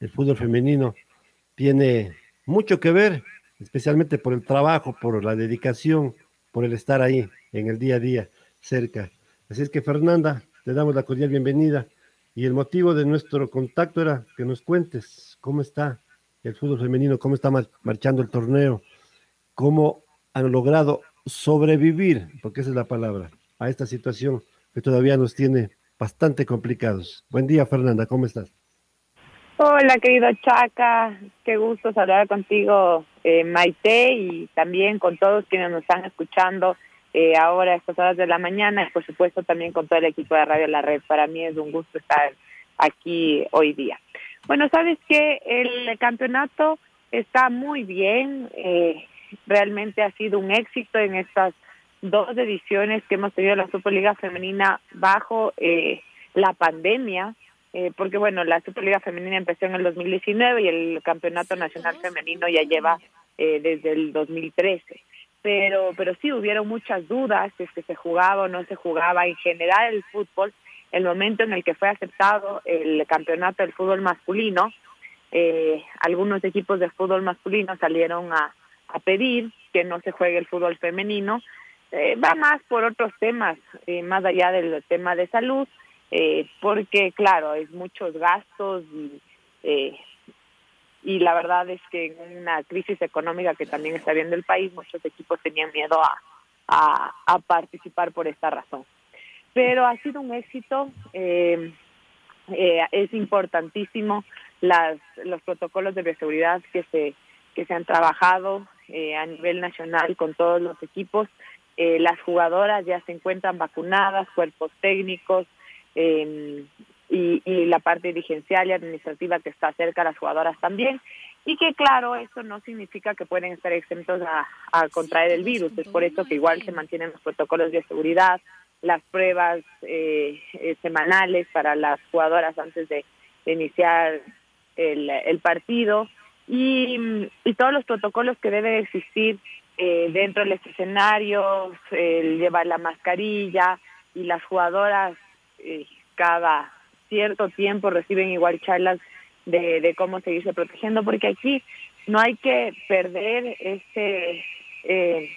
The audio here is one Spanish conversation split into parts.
el fútbol femenino tiene mucho que ver, especialmente por el trabajo, por la dedicación, por el estar ahí en el día a día, cerca. Así es que Fernanda, te damos la cordial bienvenida y el motivo de nuestro contacto era que nos cuentes cómo está el fútbol femenino, cómo está marchando el torneo, cómo han logrado sobrevivir, porque esa es la palabra, a esta situación que todavía nos tiene bastante complicados. Buen día, Fernanda, ¿cómo estás? Hola, querido Chaca, qué gusto hablar contigo, eh, Maite, y también con todos quienes nos están escuchando eh, ahora a estas horas de la mañana, y por supuesto también con todo el equipo de Radio La Red. Para mí es un gusto estar aquí hoy día. Bueno, sabes que el campeonato está muy bien, eh, realmente ha sido un éxito en estas dos ediciones que hemos tenido la Superliga Femenina bajo la pandemia. Eh, porque bueno, la Superliga Femenina empezó en el 2019 y el Campeonato Nacional Femenino ya lleva eh, desde el 2013. Pero, pero sí hubieron muchas dudas si es que se jugaba o no se jugaba. En general el fútbol, el momento en el que fue aceptado el campeonato del fútbol masculino, eh, algunos equipos de fútbol masculino salieron a, a pedir que no se juegue el fútbol femenino. va más por otros temas, más allá del tema de salud eh, porque claro, es muchos gastos y, eh, y la verdad es que en una crisis económica que también está viendo el país, muchos equipos tenían miedo a, a, participar por esta razón. Pero ha sido un éxito, eh, eh, es importantísimo las, los protocolos de bioseguridad que se, que se han trabajado eh, a nivel nacional con todos los equipos. Las jugadoras ya se encuentran vacunadas, cuerpos técnicos, eh, y, la parte dirigencial y administrativa que está cerca a las jugadoras también. Y que claro, eso no significa que pueden estar exentos a, contraer el virus. Es por eso que igual se mantienen los protocolos de seguridad, las pruebas eh, eh, semanales para las jugadoras antes de, de iniciar el, el partido y, y, todos los protocolos que deben existir eh, dentro de los escenarios, el llevar la mascarilla y las jugadoras eh, cada cierto tiempo reciben igual charlas de, de cómo seguirse protegiendo, porque aquí no hay que perder ese eh,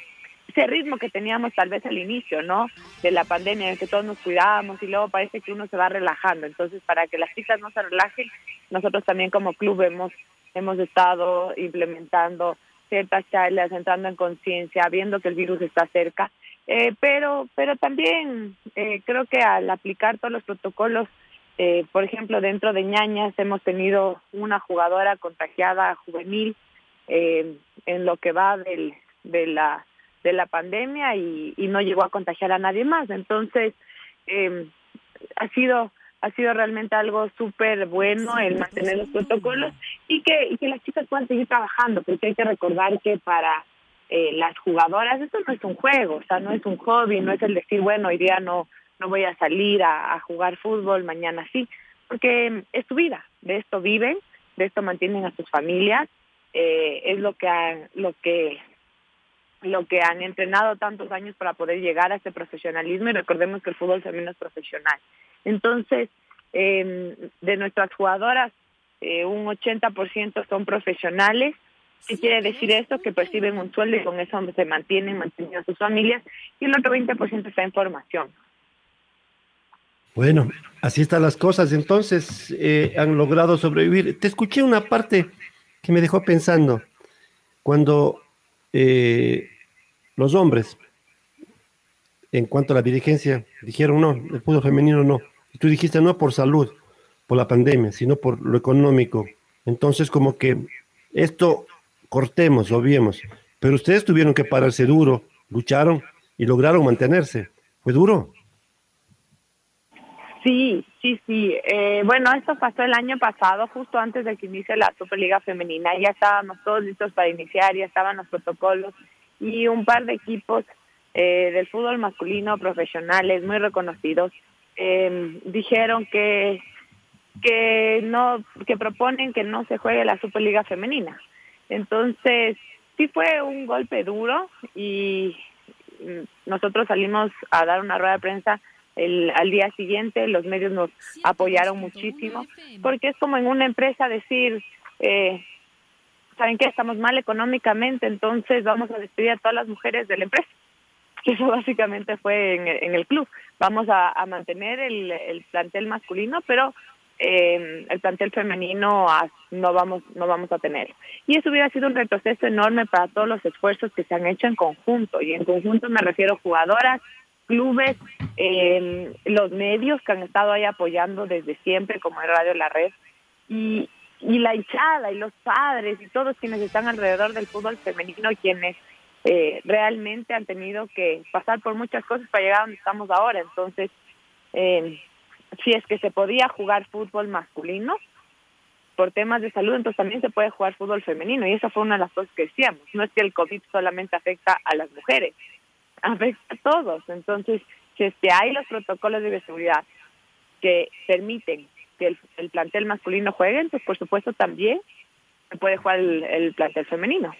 ese ritmo que teníamos tal vez al inicio, ¿no? De la pandemia, en que todos nos cuidábamos y luego parece que uno se va relajando. Entonces, para que las chicas no se relajen, nosotros también como club hemos, hemos estado implementando ciertas charlas, entrando en conciencia, viendo que el virus está cerca eh, pero, pero también eh, creo que al aplicar todos los protocolos, eh, por ejemplo, dentro de ñañas hemos tenido una jugadora contagiada juvenil eh, en lo que va del, de la de la pandemia y, no llegó a contagiar a nadie más. Entonces, eh, ha sido ha sido realmente algo súper bueno el mantener los protocolos y que, y que las chicas puedan seguir trabajando, porque hay que recordar que para eh, las jugadoras, esto no es un juego, o sea, no es un hobby, no es el decir, bueno, hoy día no, no voy a salir a, jugar fútbol, mañana sí, porque es su vida, de esto viven, de esto mantienen a sus familias, eh, es lo que han, lo que lo que han entrenado tantos años para poder llegar a ese profesionalismo y recordemos que el fútbol femenino es profesional. Entonces, eh, de nuestras jugadoras, eh, un 80% son profesionales, ¿Qué quiere decir esto? Que perciben un sueldo y con eso se mantienen, mantienen a sus familias y el otro 20% está en formación. Bueno, así están las cosas. Entonces, eh, han logrado sobrevivir. Te escuché una parte que me dejó pensando. Cuando eh, los hombres en cuanto a la dirigencia, dijeron no, el fútbol femenino no. Y tú dijiste no por salud, por la pandemia, sino por lo económico. Entonces, como que esto cortemos, obviemos. Pero ustedes tuvieron que pararse duro, lucharon y lograron mantenerse. ¿Fue duro? Sí, sí, sí. Eh, bueno, esto pasó el año pasado, justo antes de que inicie la Superliga Femenina. Ya estábamos todos listos para iniciar, ya estaban los protocolos y un par de equipos eh, del fútbol masculino profesionales muy reconocidos eh, dijeron que que no que proponen que no se juegue la Superliga femenina. Entonces, sí fue un golpe duro y nosotros salimos a dar una rueda de prensa el, al día siguiente, los medios nos apoyaron muchísimo, porque es como en una empresa decir, eh, ¿saben qué? Estamos mal económicamente, entonces vamos a despedir a todas las mujeres de la empresa. Eso básicamente fue en, el club. Vamos a, mantener el, el, plantel masculino, pero eh, el plantel femenino no vamos no vamos a tener. Y eso hubiera sido un retroceso enorme para todos los esfuerzos que se han hecho en conjunto. Y en conjunto me refiero a jugadoras, clubes, eh, los medios que han estado ahí apoyando desde siempre, como el Radio La Red. Y, y la hinchada y los padres y todos quienes están alrededor del fútbol femenino, quienes eh, realmente han tenido que pasar por muchas cosas para llegar a donde estamos ahora. Entonces, eh, si es que se podía jugar fútbol masculino por temas de salud, entonces también se puede jugar fútbol femenino. Y esa fue una de las cosas que decíamos. No es que el COVID solamente afecta a las mujeres, afecta a todos. Entonces, si es que hay los protocolos de seguridad que permiten que el, plantel masculino juegue, pues por supuesto también se puede jugar el, el plantel femenino.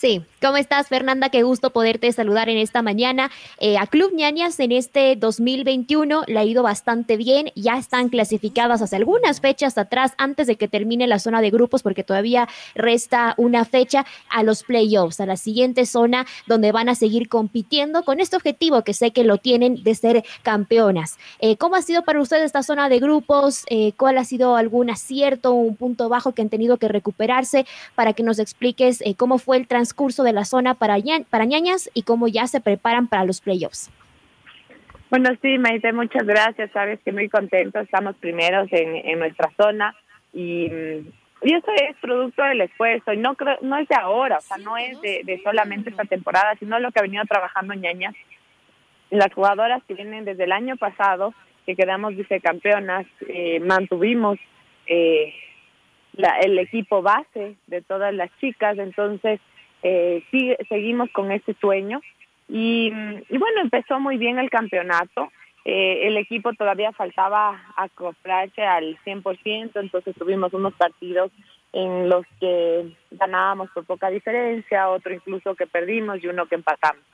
Sí, ¿cómo estás Fernanda? Qué gusto poderte saludar en esta mañana. Eh, a Club Ñañas en este 2021 le ha ido bastante bien, ya están clasificadas hace algunas fechas atrás antes de que termine la zona de grupos porque todavía resta una fecha a los playoffs, a la siguiente zona donde van a seguir compitiendo con este objetivo que sé que lo tienen de ser campeonas. Eh, ¿Cómo ha sido para ustedes esta zona de grupos? Eh, ¿Cuál ha sido algún acierto, un punto bajo que han tenido que recuperarse para que nos expliques cómo fue el transcurso curso de la zona para, para ñañas y cómo ya se preparan para los playoffs. Bueno, sí, Maite, muchas gracias. Sabes que muy contentos, estamos primeros en, nuestra zona y, y, eso es producto del esfuerzo y no creo, no es de ahora, o sea, no es de, de solamente esta temporada, sino lo que ha venido trabajando ñañas. Las jugadoras que vienen desde el año pasado, que quedamos vicecampeonas, eh, mantuvimos eh, la, el equipo base de todas las chicas, entonces eh, sigue, seguimos con ese sueño. Y, bueno, empezó muy bien el campeonato. Eh, el equipo todavía faltaba acoplarse al 100%, entonces tuvimos unos partidos en los que ganábamos por poca diferencia, otro incluso que perdimos y uno que empatamos.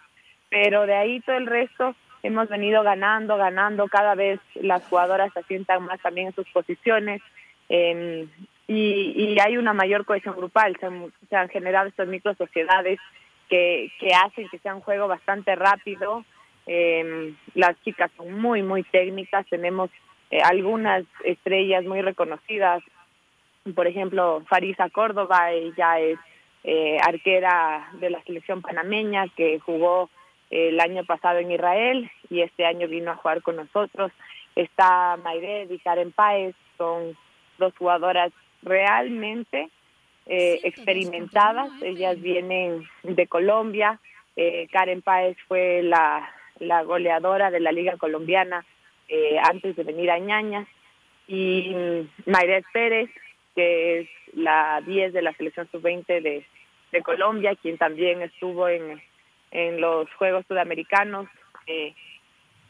Pero de ahí todo el resto hemos venido ganando, ganando, cada vez las jugadoras se asientan más también en sus posiciones. Y, y hay una mayor cohesión grupal. Se han, se han generado estas micro sociedades que, hacen que sea un juego bastante rápido. Eh, las chicas son muy, muy técnicas. Tenemos eh, algunas estrellas muy reconocidas. Por ejemplo, Farisa Córdoba, ella es eh, arquera de la selección panameña que jugó el año pasado en Israel y este año vino a jugar con nosotros. Está Mayred y Karen Páez, son dos jugadoras realmente eh, experimentadas. Ellas vienen de Colombia. Eh, Karen Páez fue la, la goleadora de la Liga Colombiana eh, antes de venir a Ñañas. Y Mayret Pérez, que es la 10 de la selección sub-20 de, de Colombia, quien también estuvo en, en los Juegos Sudamericanos eh,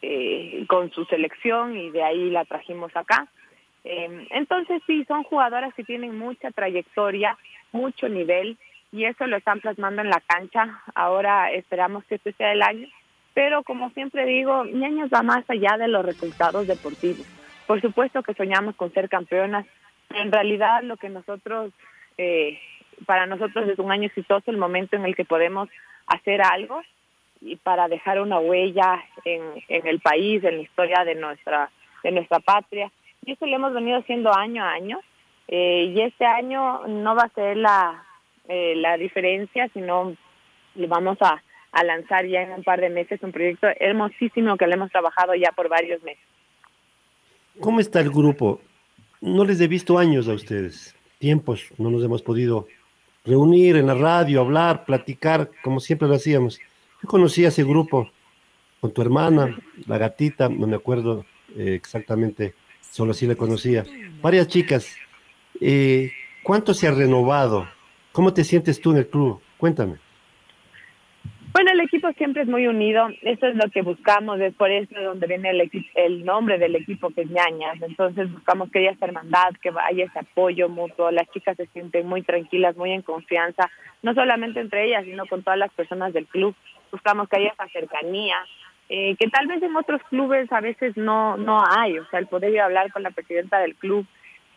eh, con su selección y de ahí la trajimos acá. Eh, entonces sí, son jugadoras que tienen mucha trayectoria, mucho nivel y eso lo están plasmando en la cancha. Ahora esperamos que este sea el año, pero como siempre digo, Ñaños va más allá de los resultados deportivos. Por supuesto que soñamos con ser campeonas, en realidad lo que nosotros, eh, para nosotros es un año exitoso, el momento en el que podemos hacer algo y para dejar una huella en, en el país, en la historia de nuestra, de nuestra patria y eso lo hemos venido haciendo año a año. Eh, y este año no va a ser la, eh, la diferencia, sino le vamos a, a lanzar ya en un par de meses un proyecto hermosísimo que le hemos trabajado ya por varios meses. ¿Cómo está el grupo? No les he visto años a ustedes, tiempos, no nos hemos podido reunir en la radio, hablar, platicar, como siempre lo hacíamos. Yo conocí a ese grupo con tu hermana, la gatita, no me acuerdo eh, exactamente, solo así la conocía. Varias chicas. Eh, ¿Cuánto se ha renovado? ¿Cómo te sientes tú en el club? Cuéntame. Bueno, el equipo siempre es muy unido, eso es lo que buscamos, es por eso donde viene el, el nombre del equipo que es ñañas, entonces buscamos que haya esa hermandad, que haya ese apoyo mutuo, las chicas se sienten muy tranquilas, muy en confianza, no solamente entre ellas, sino con todas las personas del club, buscamos que haya esa cercanía, eh, que tal vez en otros clubes a veces no, no hay, o sea, el poder ir a hablar con la presidenta del club,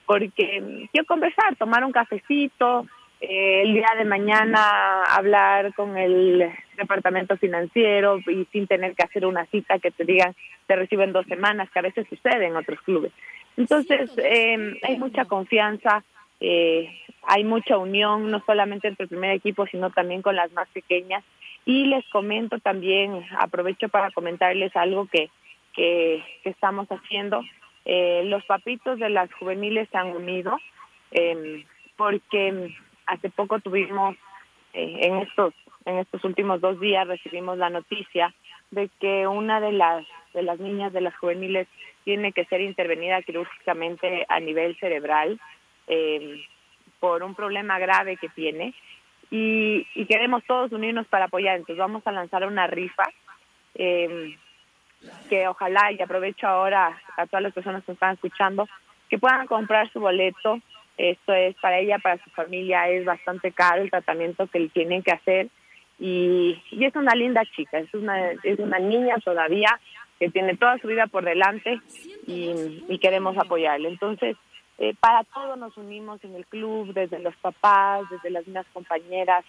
porque quiero conversar, tomar un cafecito, eh, el día de mañana hablar con el departamento financiero y sin tener que hacer una cita que te digan te reciben dos semanas, que a veces sucede en otros clubes. Entonces, eh, hay mucha confianza, eh, hay mucha unión, no solamente entre el primer equipo, sino también con las más pequeñas. Y les comento también, aprovecho para comentarles algo que, que, estamos haciendo. Eh, los papitos de las juveniles se han unido eh, porque hace poco tuvimos, eh, en estos en estos últimos dos días recibimos la noticia de que una de las de las niñas de las juveniles tiene que ser intervenida quirúrgicamente a nivel cerebral eh, por un problema grave que tiene y, y, queremos todos unirnos para apoyar. Entonces vamos a lanzar una rifa eh, que ojalá y aprovecho ahora a todas las personas que están escuchando que puedan comprar su boleto esto es para ella, para su familia, es bastante caro el tratamiento que le tienen que hacer. Y, y es una linda chica, es una, es una niña todavía que tiene toda su vida por delante y, queremos apoyarle. Entonces, eh, para todos nos unimos en el club, desde los papás, desde las mismas compañeras,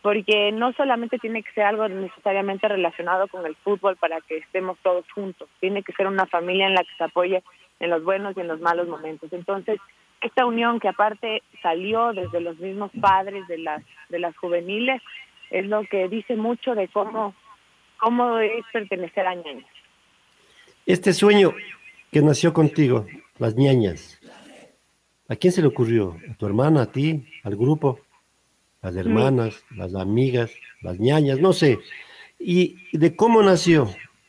porque no solamente tiene que ser algo necesariamente relacionado con el fútbol para que estemos todos juntos, tiene que ser una familia en la que se apoye en los buenos y en los malos momentos. Entonces, esta unión que aparte salió desde los mismos padres de las de las juveniles es lo que dice mucho de cómo cómo es pertenecer a ñañas. Este sueño que nació contigo, las ñañas, ¿a quién se le ocurrió? ¿A tu hermana, a ti, al grupo? Las hermanas, las amigas, las ñañas, no sé. Y de cómo nació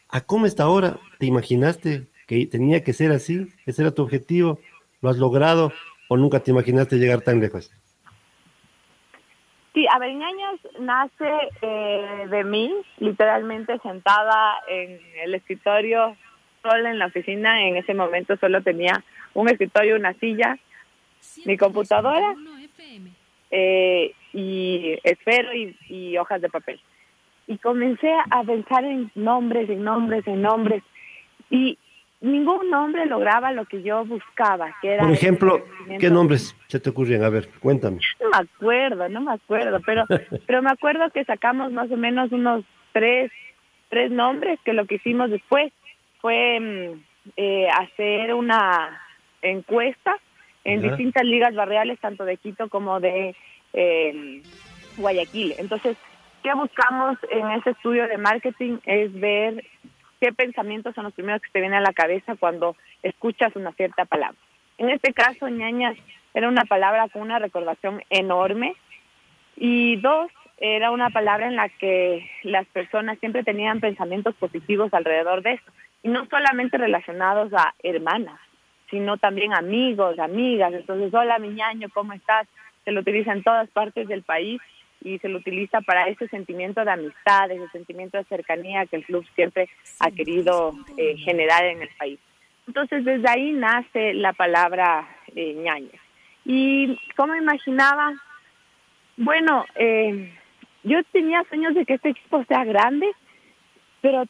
a cómo está ahora, ¿te imaginaste que tenía que ser así? ¿Ese era tu objetivo? ¿Lo has logrado o nunca te imaginaste llegar tan lejos? Sí, Aveñañas nace eh, de mí, literalmente sentada en el escritorio, sola en la oficina. En ese momento solo tenía un escritorio, una silla, mi computadora eh, y esfero y, y hojas de papel. Y comencé a pensar en nombres, en nombres, en nombres. Y ningún nombre lograba lo que yo buscaba, que era... Por ejemplo, ¿qué nombres se te ocurrían? A ver, cuéntame. No me acuerdo, no me acuerdo, pero, pero me acuerdo que sacamos más o menos unos tres, tres nombres, que lo que hicimos después fue mm, eh, hacer una encuesta en distintas ligas barriales, tanto de Quito como de eh, Guayaquil. Entonces, ¿qué buscamos en ese estudio de marketing? Es ver qué pensamientos son los primeros que te vienen a la cabeza cuando escuchas una cierta palabra. En este caso, ñañas era una palabra con una recordación enorme y dos, era una palabra en la que las personas siempre tenían pensamientos positivos alrededor de eso. Y no solamente relacionados a hermanas, sino también amigos, amigas. Entonces, hola mi ñaño, ¿cómo estás? Se lo utiliza en todas partes del país y se lo utiliza para ese sentimiento de amistad, ese sentimiento de cercanía que el club siempre ha querido eh, generar en el país. Entonces, desde ahí nace la palabra eh, ñaña. Y como imaginaba, bueno, eh, yo tenía sueños de que este equipo sea grande, pero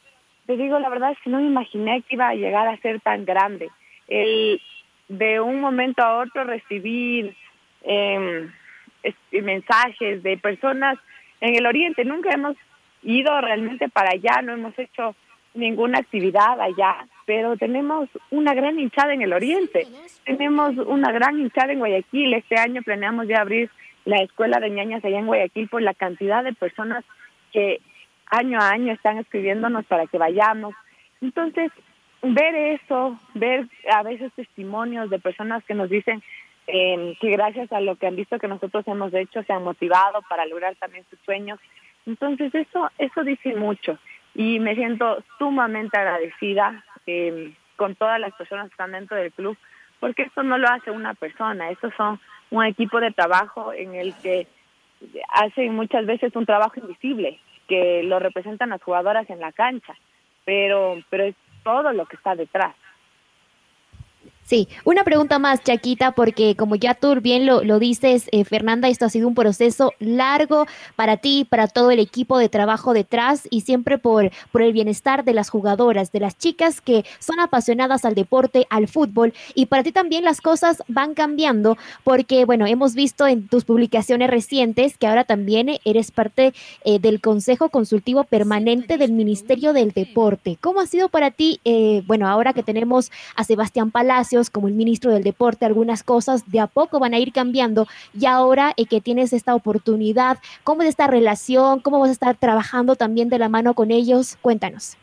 te digo la verdad es que no me imaginé que iba a llegar a ser tan grande. El de un momento a otro recibir eh, mensajes de personas en el oriente. Nunca hemos ido realmente para allá, no hemos hecho ninguna actividad allá, pero tenemos una gran hinchada en el oriente, tenemos una gran hinchada en Guayaquil. Este año planeamos ya abrir la escuela de ñañas allá en Guayaquil por la cantidad de personas que año a año están escribiéndonos para que vayamos. Entonces, ver eso, ver a veces testimonios de personas que nos dicen eh, que gracias a lo que han visto que nosotros hemos hecho se han motivado para lograr también sus sueños. Entonces eso eso dice mucho y me siento sumamente agradecida eh, con todas las personas que están dentro del club porque esto no lo hace una persona, estos son un equipo de trabajo en el que hacen muchas veces un trabajo invisible que lo representan las jugadoras en la cancha, pero pero es todo lo que está detrás. Sí, una pregunta más, Chaquita, porque como ya tú bien lo, lo dices, eh, Fernanda, esto ha sido un proceso largo para ti, para todo el equipo de trabajo detrás y siempre por, por el bienestar de las jugadoras, de las chicas que son apasionadas al deporte, al fútbol. Y para ti también las cosas van cambiando porque, bueno, hemos visto en tus publicaciones recientes que ahora también eres parte eh, del Consejo Consultivo Permanente del Ministerio del Deporte. ¿Cómo ha sido para ti, eh, bueno, ahora que tenemos a Sebastián Palacio? Como el ministro del Deporte, algunas cosas de a poco van a ir cambiando y ahora eh, que tienes esta oportunidad, ¿cómo es esta relación? ¿Cómo vas a estar trabajando también de la mano con ellos? Cuéntanos.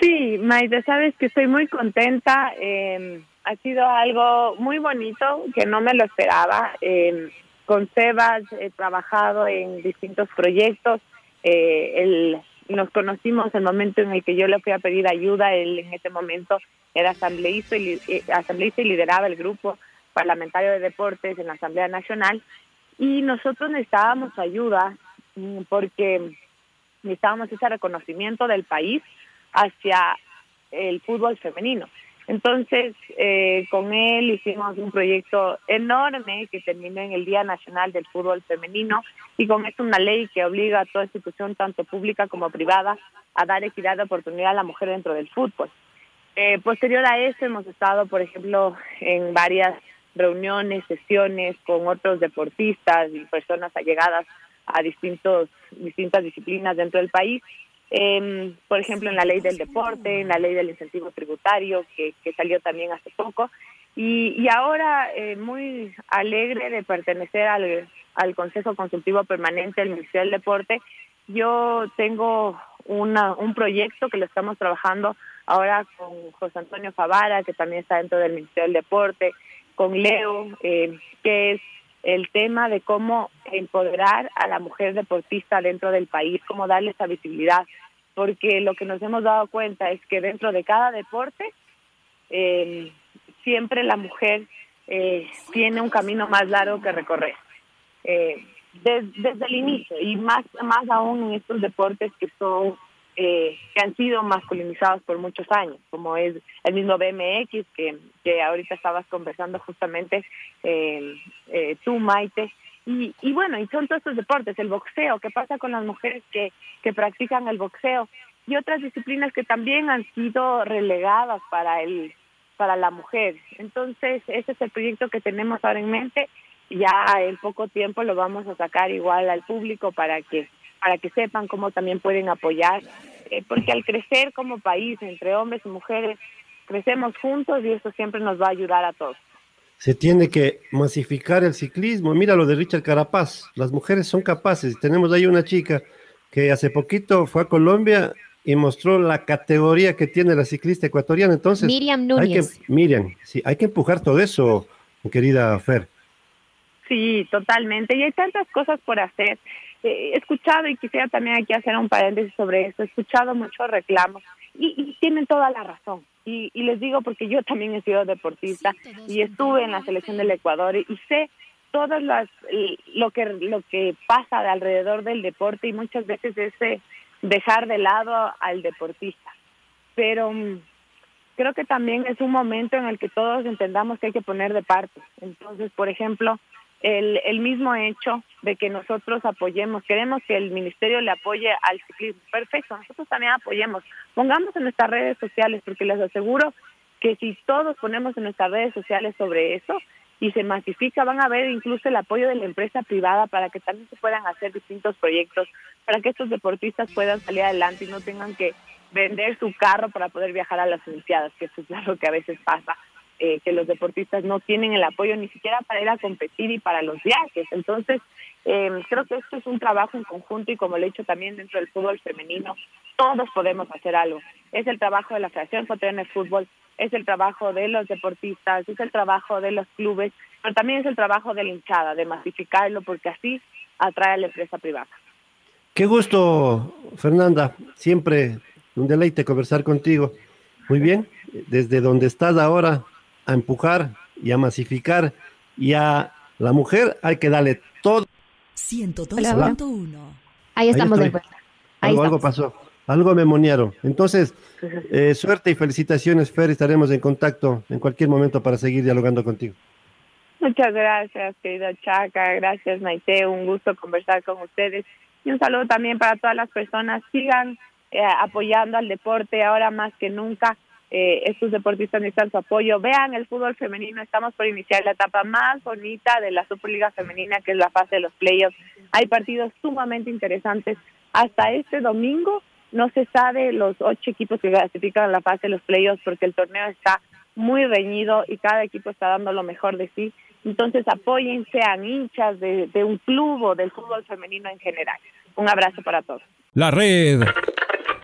Sí, Maite, sabes que estoy muy contenta. Eh, ha sido algo muy bonito que no me lo esperaba. Eh, con Sebas he trabajado en distintos proyectos. Eh, nos conocimos el momento en el que yo le fui a pedir ayuda, él en ese momento era asambleísta y, eh, asambleísta y lideraba el grupo parlamentario de deportes en la Asamblea Nacional y nosotros necesitábamos ayuda mm, porque necesitábamos ese reconocimiento del país hacia el fútbol femenino. Entonces, eh, con él hicimos un proyecto enorme que terminó en el Día Nacional del Fútbol Femenino y con esto una ley que obliga a toda institución, tanto pública como privada, a dar equidad de oportunidad a la mujer dentro del fútbol. Eh, posterior a eso hemos estado, por ejemplo, en varias reuniones, sesiones con otros deportistas y personas allegadas a distintos, distintas disciplinas dentro del país eh, por ejemplo, en la ley del deporte, en la ley del incentivo tributario, que, salió también hace poco. Y, y ahora eh, muy alegre de pertenecer al, al Consejo Consultivo Permanente del Ministerio del Deporte. Yo tengo una, un proyecto que lo estamos trabajando ahora con José Antonio Favara, que también está dentro del Ministerio del Deporte, con Leo, eh, que es el tema de cómo empoderar a la mujer deportista dentro del país, cómo darle esa visibilidad, porque lo que nos hemos dado cuenta es que dentro de cada deporte eh, siempre la mujer eh, tiene un camino más largo que recorrer. Eh, desde el inicio y más más aún en estos deportes que son eh, que han sido masculinizados por muchos años, como es el mismo BMX que, que ahorita estabas conversando justamente eh, eh, tú, Maite. Y, y bueno, y son todos estos deportes, el boxeo, ¿qué pasa con las mujeres que, que practican el boxeo? Y otras disciplinas que también han sido relegadas para el para la mujer. Entonces, ese es el proyecto que tenemos ahora en mente. Ya en poco tiempo lo vamos a sacar igual al público para que para que sepan cómo también pueden apoyar, eh, porque al crecer como país entre hombres y mujeres, crecemos juntos y eso siempre nos va a ayudar a todos. Se tiene que masificar el ciclismo. Mira lo de Richard Carapaz. Las mujeres son capaces. Tenemos ahí una chica que hace poquito fue a Colombia y mostró la categoría que tiene la ciclista ecuatoriana. Entonces, Miriam Núñez. Hay que, Miriam, sí, hay que empujar todo eso, querida Fer. Sí, totalmente. Y hay tantas cosas por hacer. Eh, he escuchado y quisiera también aquí hacer un paréntesis sobre esto. He escuchado muchos reclamos y, y tienen toda la razón. Y, y, les digo porque yo también he sido deportista y estuve en la selección del Ecuador y, y sé todas las lo que lo que pasa de alrededor del deporte y muchas veces ese dejar de lado al deportista. Pero um, creo que también es un momento en el que todos entendamos que hay que poner de parte. Entonces, por ejemplo, el, el mismo hecho de que nosotros apoyemos, queremos que el ministerio le apoye al ciclismo, perfecto, nosotros también apoyemos, pongamos en nuestras redes sociales, porque les aseguro que si todos ponemos en nuestras redes sociales sobre eso y se masifica, van a ver incluso el apoyo de la empresa privada para que también se puedan hacer distintos proyectos, para que estos deportistas puedan salir adelante y no tengan que vender su carro para poder viajar a las Olimpiadas, que eso es lo que a veces pasa. Eh, que los deportistas no tienen el apoyo ni siquiera para ir a competir y para los viajes. Entonces, eh, creo que esto es un trabajo en conjunto y como lo he dicho también dentro del fútbol femenino, todos podemos hacer algo. Es el trabajo de la Federación Ecuatoriana de Fútbol, es el trabajo de los deportistas, es el trabajo de los clubes, pero también es el trabajo de la hinchada, de masificarlo, porque así atrae a la empresa privada. Qué gusto, Fernanda. Siempre un deleite conversar contigo. Muy bien, desde donde estás ahora, a empujar y a masificar y a la mujer hay que darle todo. 102.1. Ahí estamos de vuelta. algo, algo pasó, algo me moniaron. Entonces, eh, suerte y felicitaciones, Fer. Estaremos en contacto en cualquier momento para seguir dialogando contigo. Muchas gracias, querido Chaca. Gracias, Maite. Un gusto conversar con ustedes. Y un saludo también para todas las personas. Sigan eh, apoyando al deporte ahora más que nunca. Eh, estos deportistas necesitan su apoyo. Vean el fútbol femenino. Estamos por iniciar la etapa más bonita de la Superliga Femenina, que es la fase de los playoffs. Hay partidos sumamente interesantes. Hasta este domingo no se sabe los ocho equipos que clasifican en la fase de los playoffs porque el torneo está muy reñido y cada equipo está dando lo mejor de sí. Entonces apoyen, sean hinchas de, de un club o del fútbol femenino en general. Un abrazo para todos. La red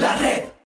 La red.